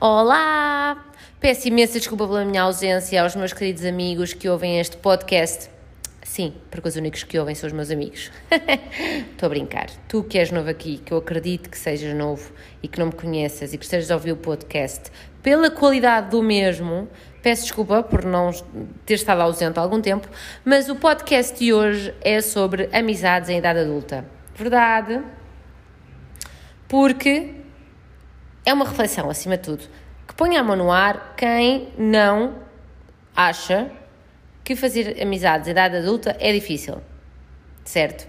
Olá! Peço imensa desculpa pela minha ausência aos meus queridos amigos que ouvem este podcast. Sim, porque os únicos que ouvem são os meus amigos. Estou a brincar. Tu que és novo aqui, que eu acredito que sejas novo e que não me conheças e que estejas a ouvir o podcast, pela qualidade do mesmo, peço desculpa por não ter estado ausente há algum tempo, mas o podcast de hoje é sobre amizades em idade adulta. Verdade? Porque é uma reflexão, acima de tudo, que ponha a mão no ar quem não acha que fazer amizades em idade adulta é difícil. Certo?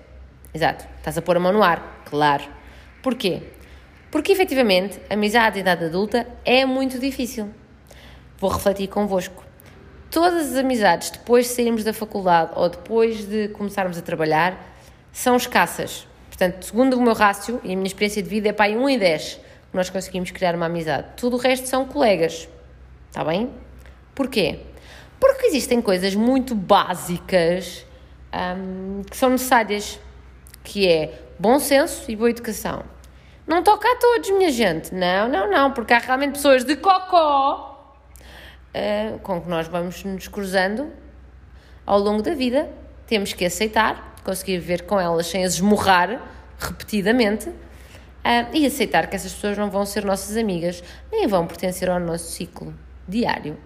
Exato. Estás a pôr a mão no ar, claro. Porquê? Porque efetivamente, amizade em idade adulta é muito difícil. Vou refletir convosco. Todas as amizades depois de sairmos da faculdade ou depois de começarmos a trabalhar são escassas. Portanto, segundo o meu rácio e a minha experiência de vida, é para aí 1 em 10 nós conseguimos criar uma amizade. Tudo o resto são colegas. Está bem? Porquê? Porque existem coisas muito básicas um, que são necessárias, que é bom senso e boa educação. Não toca a todos, minha gente. Não, não, não, porque há realmente pessoas de cocó uh, com que nós vamos nos cruzando ao longo da vida. Temos que aceitar, conseguir viver com elas sem as esmurrar repetidamente Uh, e aceitar que essas pessoas não vão ser nossas amigas, nem vão pertencer ao nosso ciclo diário.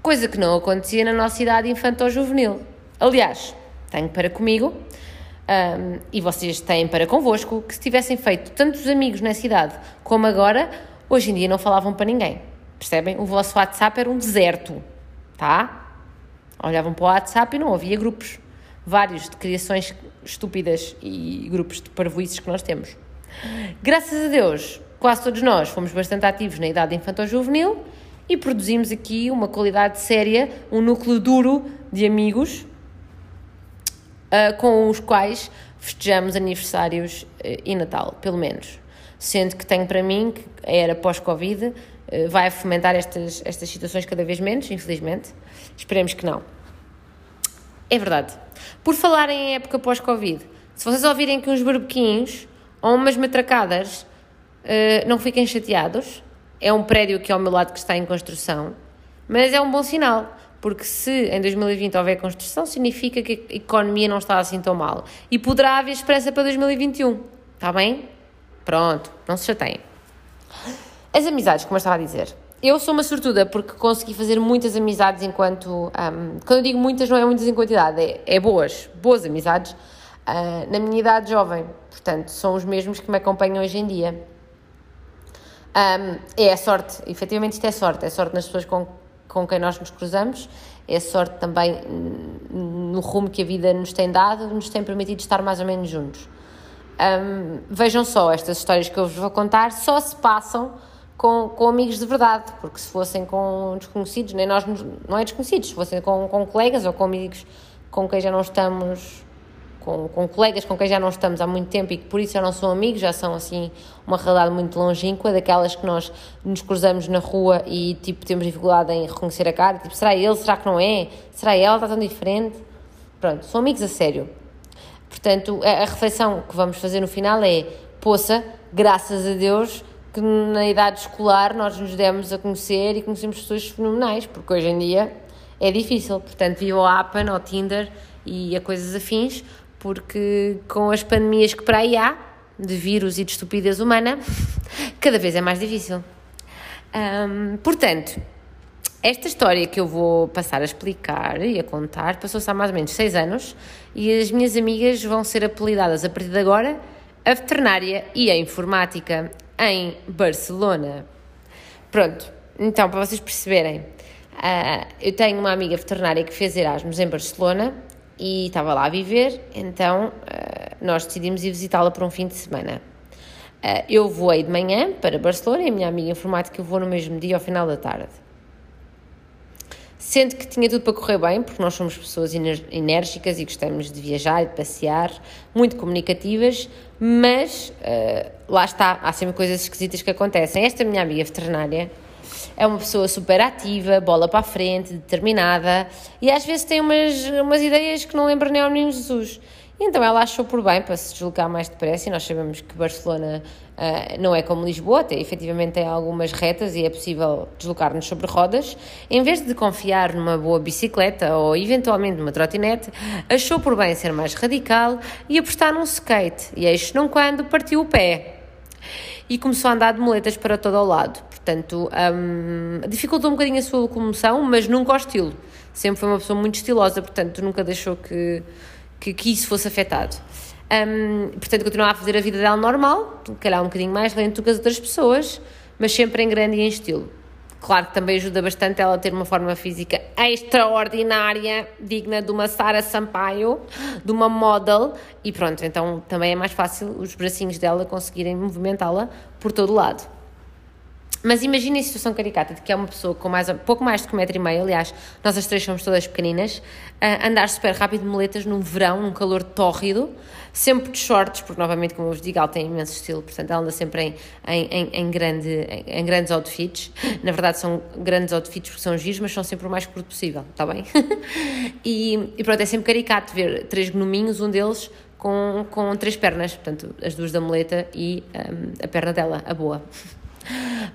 Coisa que não acontecia na nossa idade infantil-juvenil. Aliás, tenho para comigo, um, e vocês têm para convosco, que se tivessem feito tantos amigos nessa idade como agora, hoje em dia não falavam para ninguém. Percebem? O vosso WhatsApp era um deserto, tá? Olhavam para o WhatsApp e não havia grupos. Vários de criações estúpidas e grupos de parvoices que nós temos. Graças a Deus, quase todos nós fomos bastante ativos na idade infantil-juvenil e produzimos aqui uma qualidade séria, um núcleo duro de amigos uh, com os quais festejamos aniversários uh, e Natal, pelo menos. Sendo que tenho para mim que a era pós-Covid uh, vai fomentar estas, estas situações cada vez menos, infelizmente. Esperemos que não. É verdade. Por falar em época pós-Covid, se vocês ouvirem que uns barbequinhos ou umas matracadas, uh, não fiquem chateados. É um prédio aqui ao meu lado que está em construção, mas é um bom sinal, porque se em 2020 houver construção, significa que a economia não está assim tão mal. E poderá haver esperança para 2021. Está bem? Pronto, não se chateiem. As amizades, como eu estava a dizer. Eu sou uma sortuda porque consegui fazer muitas amizades enquanto. Um, quando eu digo muitas, não é muitas em quantidade, é, é boas, boas amizades uh, na minha idade jovem. Portanto, são os mesmos que me acompanham hoje em dia. Um, é a sorte, efetivamente isto é sorte, é sorte nas pessoas com, com quem nós nos cruzamos, é sorte também no rumo que a vida nos tem dado, nos tem permitido estar mais ou menos juntos. Um, vejam só, estas histórias que eu vos vou contar só se passam com, com amigos de verdade, porque se fossem com desconhecidos, nem nós não é desconhecidos, se fossem com, com colegas ou com amigos com quem já não estamos com, com colegas com quem já não estamos há muito tempo e que por isso já não são amigos, já são assim uma realidade muito longínqua, daquelas que nós nos cruzamos na rua e tipo temos dificuldade em reconhecer a cara, tipo, será ele, será que não é? Será ela, está tão diferente? Pronto, são amigos a sério. Portanto, a, a reflexão que vamos fazer no final é, poça, graças a Deus que na idade escolar nós nos demos a conhecer e conhecemos pessoas fenomenais, porque hoje em dia é difícil. Portanto, viva o Appen, ou Tinder e a coisas afins, porque com as pandemias que para aí há, de vírus e de estupidez humana, cada vez é mais difícil. Um, portanto, esta história que eu vou passar a explicar e a contar passou-se há mais ou menos seis anos e as minhas amigas vão ser apelidadas a partir de agora a veterinária e a informática em Barcelona. Pronto, então para vocês perceberem, uh, eu tenho uma amiga veterinária que fez Erasmus em Barcelona e estava lá a viver, então uh, nós decidimos ir visitá-la por um fim de semana. Uh, eu voei de manhã para Barcelona e a minha amiga informática voou no mesmo dia ao final da tarde. Sendo que tinha tudo para correr bem, porque nós somos pessoas enérgicas e gostamos de viajar e de passear, muito comunicativas, mas uh, lá está, há sempre coisas esquisitas que acontecem. Esta minha amiga veterinária é uma pessoa super ativa, bola para a frente, determinada e às vezes tem umas, umas ideias que não lembram nem ao menino Jesus. Então ela achou por bem para se deslocar mais depressa, e nós sabemos que Barcelona uh, não é como Lisboa, até, efetivamente tem algumas retas e é possível deslocar-nos sobre rodas. Em vez de confiar numa boa bicicleta ou eventualmente numa trotinete, achou por bem ser mais radical e apostar num skate. E eis não quando partiu o pé. E começou a andar de moletas para todo o lado. Portanto, um, dificultou um bocadinho a sua locomoção, mas nunca ao estilo. Sempre foi uma pessoa muito estilosa, portanto, nunca deixou que que, que isso fosse afetado. Um, portanto, continuava a fazer a vida dela normal, calhar um bocadinho mais lento do que as outras pessoas, mas sempre em grande e em estilo. Claro que também ajuda bastante ela a ter uma forma física extraordinária, digna de uma Sara Sampaio, de uma model, e pronto, então também é mais fácil os bracinhos dela conseguirem movimentá-la por todo lado. Mas imaginem a situação caricata de que é uma pessoa com mais, pouco mais de um metro e meio, aliás, nós as três somos todas pequeninas, andar super rápido de moletas num verão, num calor tórrido, sempre de shorts, porque novamente, como eu vos digo, ela tem imenso estilo, portanto ela anda sempre em, em, em, em grande, em, grandes outfits. Na verdade são grandes outfits porque são giros, mas são sempre o mais curto possível, está bem? e, e pronto, é sempre caricato ver três gnominhos, um deles com, com três pernas, portanto as duas da muleta e um, a perna dela, a boa.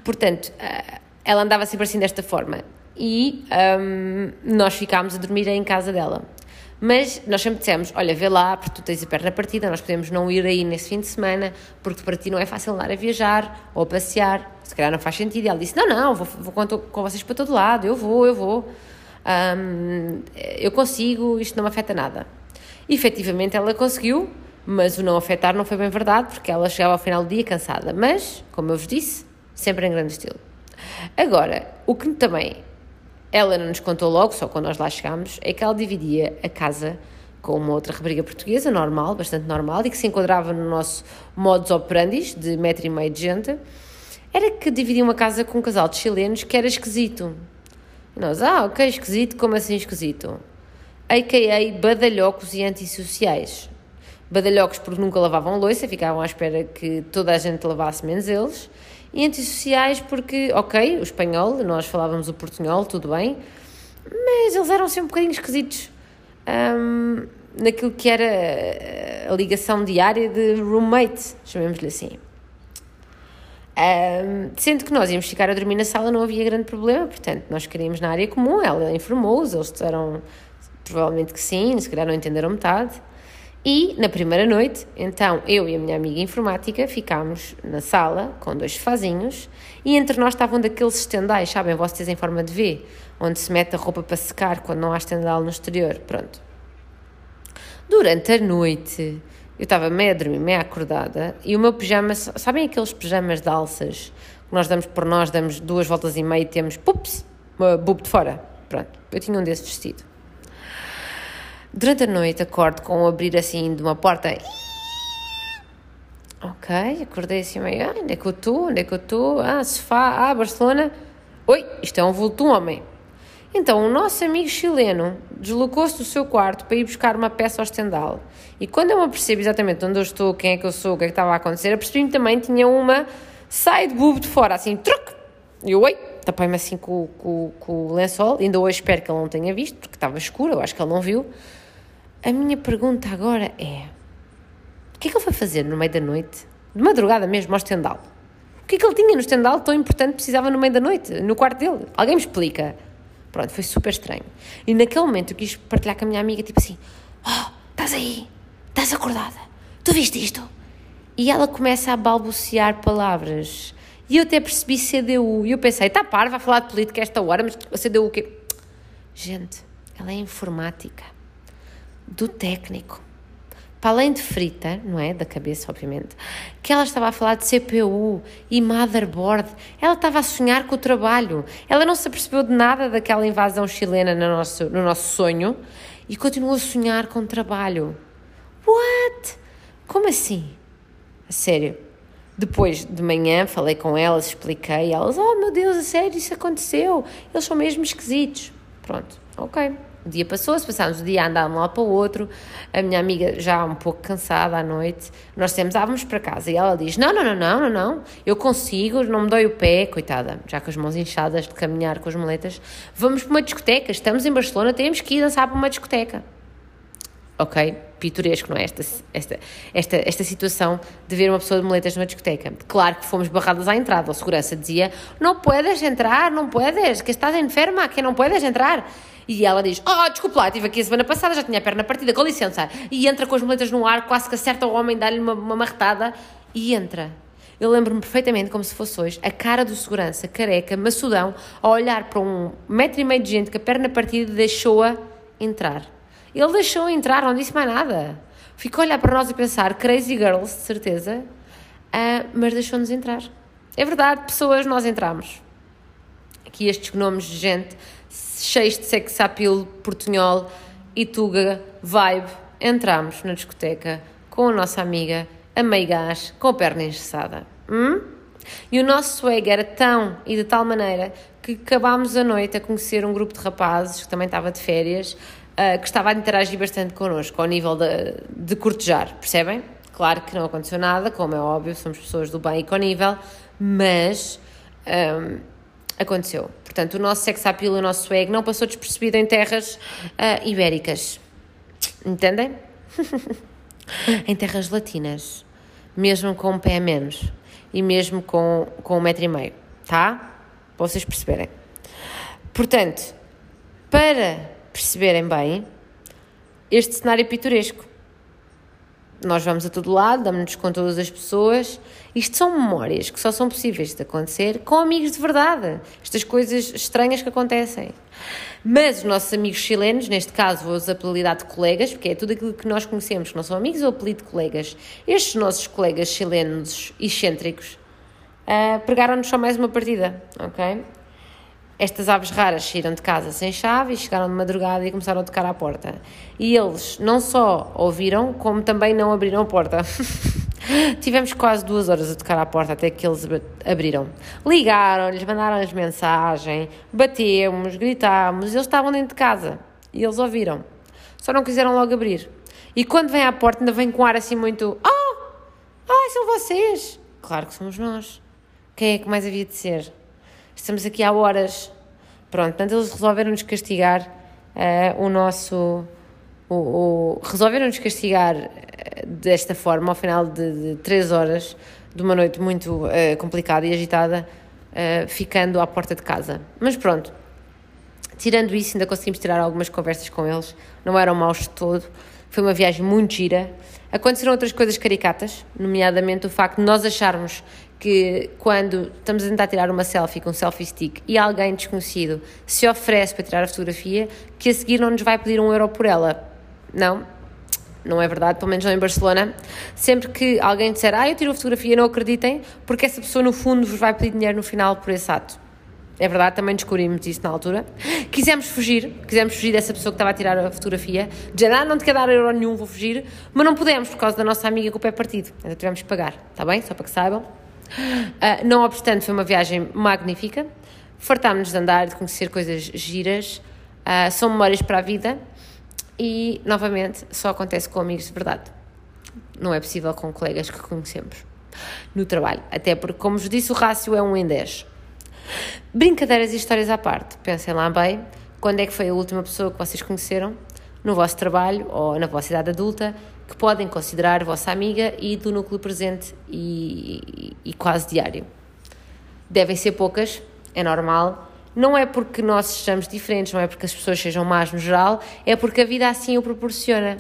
Portanto, eh, ela andava sempre assim desta forma e um, nós ficámos a dormir em casa dela. Mas nós sempre dissemos: Olha, vê lá, porque tu tens a perna partida, nós podemos não ir aí nesse fim de semana, porque para ti não é fácil andar a viajar ou a passear, se calhar não faz sentido. E ela disse: Não, não, vou, vou com, vocês para todo lado, eu vou, eu vou, um, eu consigo, isto não me afeta nada. E efetivamente ela conseguiu, mas o não afetar não foi bem verdade, porque ela chegava ao final do dia cansada. Mas, como eu vos disse, sempre em grande estilo. Agora, o que também ela não nos contou logo, só quando nós lá chegámos, é que ela dividia a casa com uma outra rapariga portuguesa, normal, bastante normal, e que se enquadrava no nosso modus operandi de metro e meio de gente, era que dividia uma casa com um casal de chilenos que era esquisito. E nós, ah, ok, esquisito, como assim esquisito? A.K.A. badalhocos e antissociais. Badalhocos porque nunca lavavam louça, ficavam à espera que toda a gente lavasse menos eles, e antissociais porque, ok, o espanhol, nós falávamos o portunhol, tudo bem, mas eles eram sempre um bocadinho esquisitos um, naquilo que era a ligação diária de roommate, chamemos-lhe assim. Um, sendo que nós íamos ficar a dormir na sala, não havia grande problema, portanto, nós queríamos na área comum, ela informou-os, eles disseram provavelmente que sim, se calhar não entenderam metade. E na primeira noite, então eu e a minha amiga informática ficámos na sala com dois sofazinhos e entre nós estavam daqueles estendais, sabem, vocês em forma de V, onde se mete a roupa para secar quando não há estendal no exterior. Pronto. Durante a noite, eu estava meia a dormir, meia acordada e o meu pijama, sabem aqueles pijamas de alças que nós damos por nós, damos duas voltas e meia e temos, pups, uma bub de fora. Pronto, eu tinha um desse vestido. Durante a noite acordo com o abrir assim de uma porta. Ok, acordei assim meio, ah, onde é que eu estou? Onde é que eu estou? Ah, sofá, ah, Barcelona. Oi, isto é um vulto homem. Então, o nosso amigo chileno deslocou-se do seu quarto para ir buscar uma peça ao estendal. E quando eu me percebo exatamente onde eu estou, quem é que eu sou, o que é que estava a acontecer, eu percebi-me também tinha uma side boob de fora, assim, truque. E eu, oi, tapei-me assim com, com, com o lençol. Ainda hoje espero que ele não tenha visto, porque estava escuro, eu acho que ele não viu. A minha pergunta agora é: o que é que ele foi fazer no meio da noite, de madrugada mesmo, ao estendal? O que é que ele tinha no estendal tão importante precisava no meio da noite, no quarto dele? Alguém me explica? Pronto, foi super estranho. E naquele momento eu quis partilhar com a minha amiga, tipo assim: Oh, estás aí? Estás acordada? Tu viste isto? E ela começa a balbuciar palavras. E eu até percebi CDU. E eu pensei: está par, vai falar de política esta hora, mas CDU o quê? Gente, ela é informática do técnico. Para além de frita, não é? Da cabeça, obviamente, que ela estava a falar de CPU e motherboard. Ela estava a sonhar com o trabalho. Ela não se apercebeu de nada daquela invasão chilena no nosso, no nosso sonho e continuou a sonhar com o trabalho. What? Como assim? A sério. Depois de manhã falei com elas, expliquei, elas, oh meu Deus, a sério, isso aconteceu. Eles são mesmo esquisitos. Pronto, ok. O dia passou-se, passámos o dia a andar de um lado para o outro, a minha amiga já um pouco cansada à noite, nós temos, ah, vamos para casa, e ela diz, não, não, não, não, não, não, eu consigo, não me dói o pé, coitada, já com as mãos inchadas de caminhar com as moletas, vamos para uma discoteca, estamos em Barcelona, temos que ir dançar para uma discoteca. Ok? Pitoresco, não é? Esta, esta, esta, esta situação de ver uma pessoa de moletas numa discoteca. Claro que fomos barradas à entrada. A segurança dizia: Não puedes entrar, não puedes, que estás enferma, que não puedes entrar. E ela diz: Oh, desculpa lá, estive aqui a semana passada, já tinha a perna partida, com licença. E entra com as moletas no ar, quase que acerta o homem, dá-lhe uma, uma marretada e entra. Eu lembro-me perfeitamente, como se fosse hoje, a cara do segurança, careca, maçudão, a olhar para um metro e meio de gente que a perna partida deixou-a entrar. Ele deixou entrar, não disse mais nada. Ficou a olhar para nós e pensar, crazy girls, de certeza, uh, mas deixou-nos entrar. É verdade, pessoas, nós entramos. Aqui estes nomes de gente cheios de sex appeal, portunhol e tuga, vibe, entramos na discoteca com a nossa amiga, a meio gás, com a perna engessada. Hum? E o nosso swag era tão e de tal maneira que acabámos a noite a conhecer um grupo de rapazes que também estava de férias, uh, que estava a interagir bastante connosco, ao nível de, de cortejar, percebem? Claro que não aconteceu nada, como é óbvio, somos pessoas do bem e com nível, mas um, aconteceu. Portanto, o nosso sex appeal, o nosso swag não passou despercebido em terras uh, ibéricas. Entendem? em terras latinas. Mesmo com um pé a menos. E mesmo com, com um metro e meio. Tá? Para vocês perceberem. Portanto, para perceberem bem, este cenário é pitoresco nós vamos a todo lado, damos-nos com todas as pessoas. Isto são memórias que só são possíveis de acontecer com amigos de verdade. Estas coisas estranhas que acontecem. Mas os nossos amigos chilenos, neste caso vou-os apelidar de colegas, porque é tudo aquilo que nós conhecemos que não são amigos, eu apelido de colegas. Estes nossos colegas chilenos excêntricos uh, pregaram-nos só mais uma partida, ok? Estas aves raras saíram de casa sem chave e chegaram de madrugada e começaram a tocar à porta. E eles não só ouviram, como também não abriram a porta. Tivemos quase duas horas a tocar à porta até que eles abriram. Ligaram-lhes, mandaram-lhes mensagem, batemos, gritámos, eles estavam dentro de casa e eles ouviram. Só não quiseram logo abrir. E quando vem à porta, ainda vem com ar assim muito: Oh, oh, são vocês! Claro que somos nós. Quem é que mais havia de ser? Estamos aqui há horas. Pronto, portanto, eles resolveram-nos castigar uh, o nosso. O, o resolveram-nos castigar eh, desta forma, ao final de, de três horas de uma noite muito uh, complicada e agitada, uh, ficando à porta de casa. Mas pronto, tirando isso, ainda conseguimos tirar algumas conversas com eles, não eram maus de todo. Foi uma viagem muito gira. Aconteceram outras coisas caricatas, nomeadamente o facto de nós acharmos que quando estamos a tentar tirar uma selfie com um selfie stick e alguém desconhecido se oferece para tirar a fotografia, que a seguir não nos vai pedir um euro por ela. Não, não é verdade, pelo menos não em Barcelona. Sempre que alguém disser, ah, eu tiro a fotografia, não acreditem, porque essa pessoa no fundo vos vai pedir dinheiro no final por esse ato. É verdade, também descobrimos isso na altura. Quisemos fugir, quisemos fugir dessa pessoa que estava a tirar a fotografia. Dizer, ah, não te quer dar euro nenhum, vou fugir. Mas não podemos, por causa da nossa amiga com o pé partido. Ainda tivemos que pagar, está bem? Só para que saibam. Uh, não obstante, foi uma viagem magnífica. Fartámos-nos de andar, de conhecer coisas giras. Uh, são memórias para a vida e, novamente, só acontece com amigos de verdade. Não é possível com colegas que conhecemos no trabalho. Até porque, como vos disse, o rácio é 1 em 10. Brincadeiras e histórias à parte. Pensem lá bem, quando é que foi a última pessoa que vocês conheceram no vosso trabalho ou na vossa idade adulta que podem considerar vossa amiga e do núcleo presente e, e, e quase diário. Devem ser poucas, é normal. Não é porque nós sejamos diferentes, não é porque as pessoas sejam más no geral, é porque a vida assim o proporciona.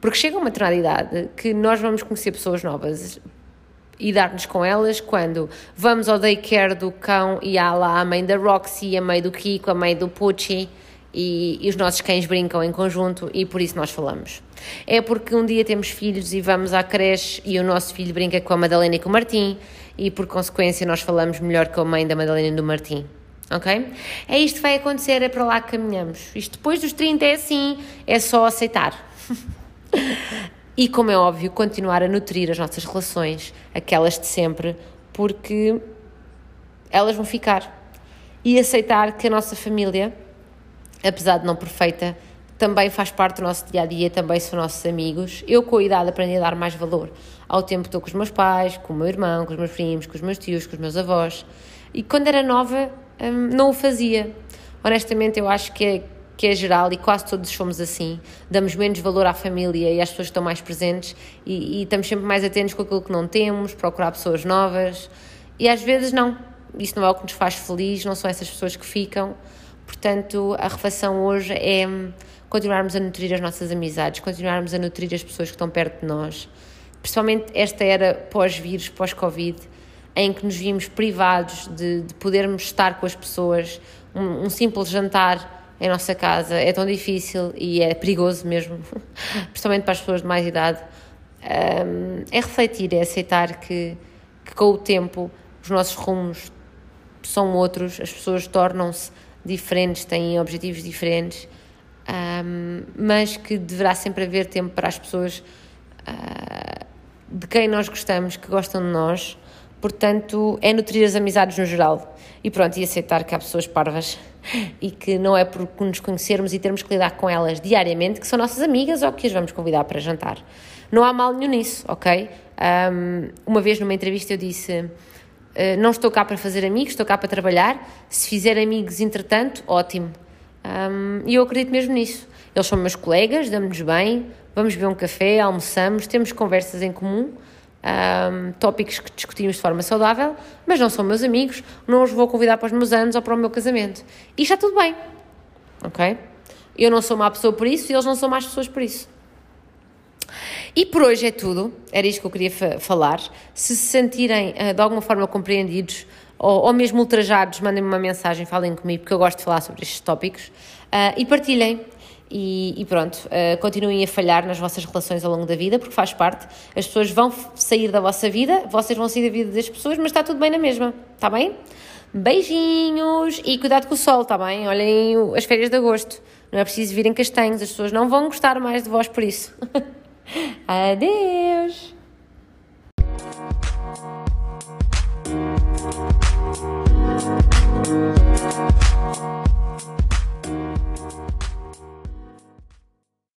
Porque chega uma determinada idade que nós vamos conhecer pessoas novas e dar-nos com elas quando vamos ao daycare do cão e há lá a mãe da Roxy, a mãe do Kiko, a mãe do Pucci e, e os nossos cães brincam em conjunto e por isso nós falamos. É porque um dia temos filhos e vamos à creche e o nosso filho brinca com a Madalena e com o Martim e por consequência nós falamos melhor com a mãe da Madalena e do Martim. Ok? É isto que vai acontecer, é para lá que caminhamos. Isto depois dos 30 é assim, é só aceitar. e, como é óbvio, continuar a nutrir as nossas relações, aquelas de sempre, porque elas vão ficar. E aceitar que a nossa família, apesar de não perfeita, também faz parte do nosso dia a dia, também são nossos amigos. Eu, com a idade, aprendi a dar mais valor ao tempo que estou com os meus pais, com o meu irmão, com os meus primos, com os meus tios, com os meus avós. E quando era nova, hum, não o fazia. Honestamente, eu acho que é que é geral e quase todos somos assim. Damos menos valor à família e às pessoas que estão mais presentes e, e estamos sempre mais atentos com aquilo que não temos, procurar pessoas novas. E às vezes não, isso não é o que nos faz feliz, não são essas pessoas que ficam. Portanto, a reflexão hoje é continuarmos a nutrir as nossas amizades, continuarmos a nutrir as pessoas que estão perto de nós, principalmente esta era pós-vírus, pós-Covid, em que nos vimos privados de, de podermos estar com as pessoas, um, um, simples jantar em nossa casa é tão difícil e é perigoso mesmo, principalmente para as pessoas de mais idade. Um, é refletir, é aceitar que, que com o tempo os nossos rumos são outros, as pessoas tornam-se diferentes, têm objetivos diferentes um, mas que deverá sempre haver tempo para as pessoas uh, de quem nós gostamos, que gostam de nós. Portanto, é nutrir as amizades no geral. E pronto, e aceitar que há pessoas parvas e que não é por nos conhecermos e termos que lidar com elas diariamente que são nossas amigas ou que as vamos convidar para jantar. Não há mal nenhum nisso, ok? Um, uma vez numa entrevista eu disse: Não estou cá para fazer amigos, estou cá para trabalhar. Se fizer amigos entretanto, ótimo. E eu acredito mesmo nisso. Eles são meus colegas, damos-nos bem, vamos beber um café, almoçamos, temos conversas em comum, um, tópicos que discutimos de forma saudável, mas não são meus amigos, não os vou convidar para os meus anos ou para o meu casamento. E está tudo bem, ok? Eu não sou má pessoa por isso e eles não são más pessoas por isso. E por hoje é tudo, era isto que eu queria falar. Se se sentirem uh, de alguma forma compreendidos ou, ou mesmo ultrajados, mandem-me uma mensagem, falem comigo, porque eu gosto de falar sobre estes tópicos uh, e partilhem. E, e pronto, uh, continuem a falhar nas vossas relações ao longo da vida, porque faz parte. As pessoas vão sair da vossa vida, vocês vão sair da vida das pessoas, mas está tudo bem na mesma, está bem? Beijinhos e cuidado com o sol, está bem? Olhem as férias de agosto. Não é preciso virem castanhos, as pessoas não vão gostar mais de vós por isso. Adeus!